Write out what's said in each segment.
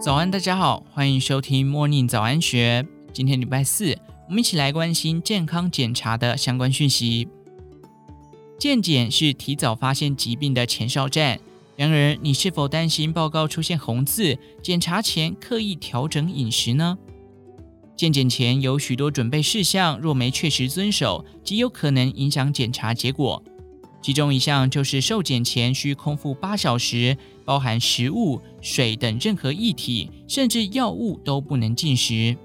早安，大家好，欢迎收听 Morning 早安学。今天礼拜四，我们一起来关心健康检查的相关讯息。健检是提早发现疾病的前哨站。然而，你是否担心报告出现红字，检查前刻意调整饮食呢？健检前有许多准备事项，若没确实遵守，极有可能影响检查结果。其中一项就是受检前需空腹八小时，包含食物、水等任何液体，甚至药物都不能进食。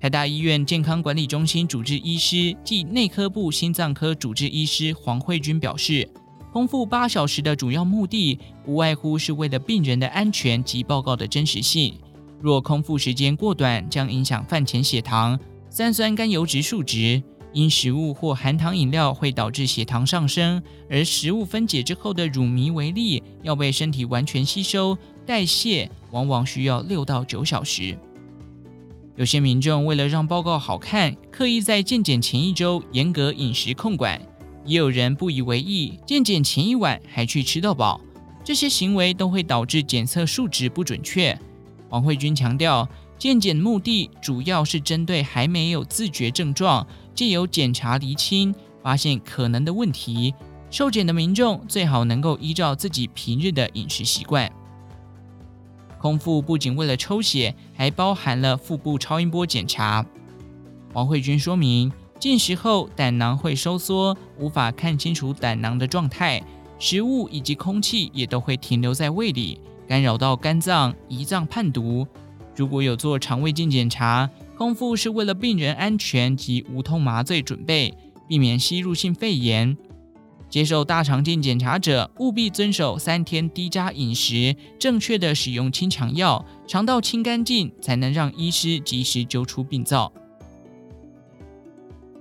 台大医院健康管理中心主治医师暨内科部心脏科主治医师黄慧君表示，空腹八小时的主要目的，不外乎是为了病人的安全及报告的真实性。若空腹时间过短，将影响饭前血糖、三酸甘油酯数值。因食物或含糖饮料会导致血糖上升，而食物分解之后的乳糜为例，要被身体完全吸收代谢，往往需要六到九小时。有些民众为了让报告好看，刻意在健检前一周严格饮食控管；也有人不以为意，健检前一晚还去吃到饱。这些行为都会导致检测数值不准确。黄慧君强调，健检目的主要是针对还没有自觉症状。借由检查厘清，发现可能的问题，受检的民众最好能够依照自己平日的饮食习惯。空腹不仅为了抽血，还包含了腹部超音波检查。王慧君说明，进食后胆囊会收缩，无法看清楚胆囊的状态，食物以及空气也都会停留在胃里，干扰到肝脏、胰脏判读。如果有做肠胃镜检查，空腹是为了病人安全及无痛麻醉准备，避免吸入性肺炎。接受大肠镜检查者务必遵守三天低渣饮食，正确的使用清肠药，肠道清干净，才能让医师及时揪出病灶。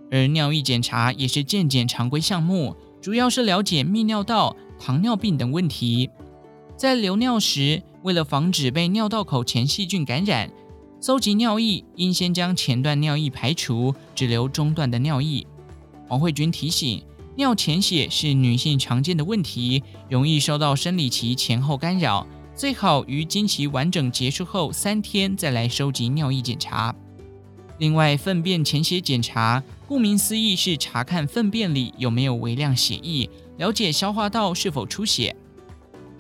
而尿液检查也是健检常规项目，主要是了解泌尿道、糖尿病等问题。在留尿时，为了防止被尿道口前细菌感染。搜集尿液应先将前段尿液排除，只留中段的尿液。黄慧君提醒，尿潜血是女性常见的问题，容易受到生理期前后干扰，最好于经期完整结束后三天再来收集尿液检查。另外，粪便潜血检查，顾名思义是查看粪便里有没有微量血液，了解消化道是否出血。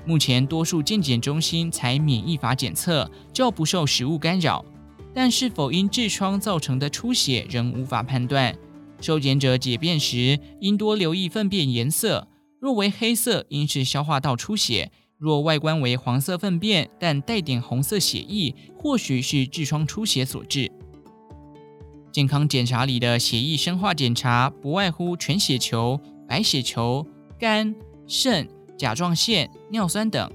目前多数健检中心采免疫法检测，较不受食物干扰。但是否因痔疮造成的出血仍无法判断。受检者解便时应多留意粪便颜色，若为黑色，应是消化道出血；若外观为黄色粪便，但带点红色血液，或许是痔疮出血所致。健康检查里的血液生化检查，不外乎全血球、白血球、肝、肾、甲状腺、尿酸等。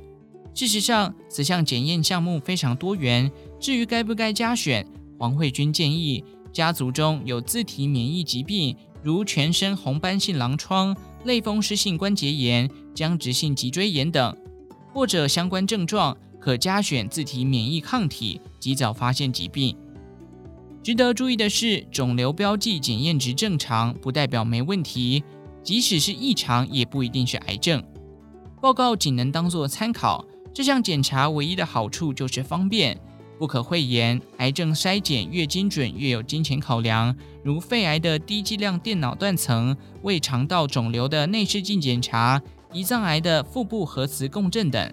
事实上，此项检验项目非常多元。至于该不该加选，黄慧君建议家族中有自体免疫疾病，如全身红斑性狼疮、类风湿性关节炎、僵直性脊椎炎等，或者相关症状，可加选自体免疫抗体，及早发现疾病。值得注意的是，肿瘤标记检验值正常，不代表没问题，即使是异常，也不一定是癌症。报告仅能当作参考。这项检查唯一的好处就是方便。不可讳言，癌症筛检越精准越有金钱考量，如肺癌的低剂量电脑断层、胃肠道肿瘤的内视镜检查、胰脏癌的腹部核磁共振等。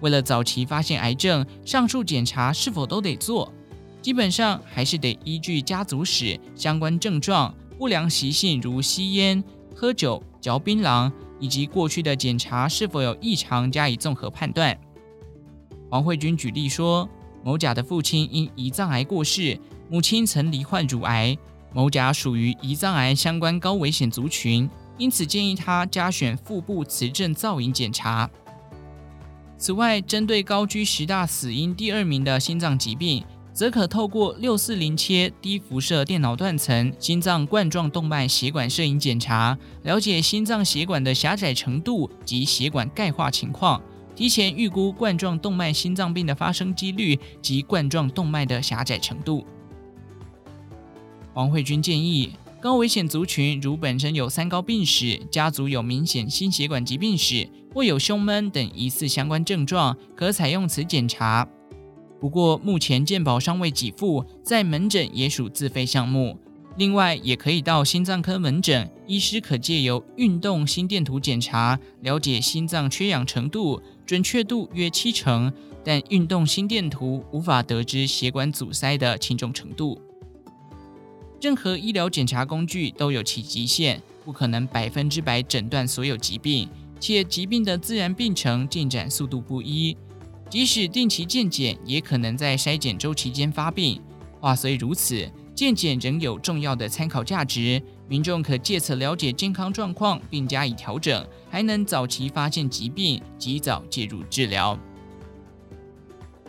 为了早期发现癌症，上述检查是否都得做？基本上还是得依据家族史、相关症状、不良习性如吸烟、喝酒、嚼槟榔，以及过去的检查是否有异常加以综合判断。黄慧君举例说，某甲的父亲因胰脏癌过世，母亲曾罹患乳癌，某甲属于胰脏癌相关高危险族群，因此建议他加选腹部磁振造影检查。此外，针对高居十大死因第二名的心脏疾病，则可透过六四零切低辐射电脑断层心脏冠状动脉血管摄影检查，了解心脏血管的狭窄程度及血管钙化情况。提前预估冠状动脉心脏病的发生几率及冠状动脉的狭窄程度。王慧君建议，高危险族群如本身有三高病史、家族有明显心血管疾病史或有胸闷等疑似相关症状，可采用此检查。不过目前健保尚未给付，在门诊也属自费项目。另外，也可以到心脏科门诊，医师可借由运动心电图检查，了解心脏缺氧程度，准确度约七成，但运动心电图无法得知血管阻塞的轻重程度。任何医疗检查工具都有其极限，不可能百分之百诊断所有疾病，且疾病的自然病程进展速度不一。即使定期健检，也可能在筛检周期间发病。话虽如此，健检仍有重要的参考价值，民众可借此了解健康状况并加以调整，还能早期发现疾病，及早介入治疗。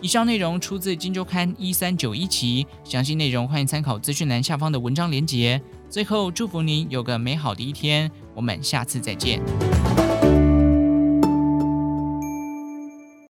以上内容出自《今周刊》一三九一期，详细内容欢迎参考资讯栏下方的文章连结。最后，祝福您有个美好的一天，我们下次再见。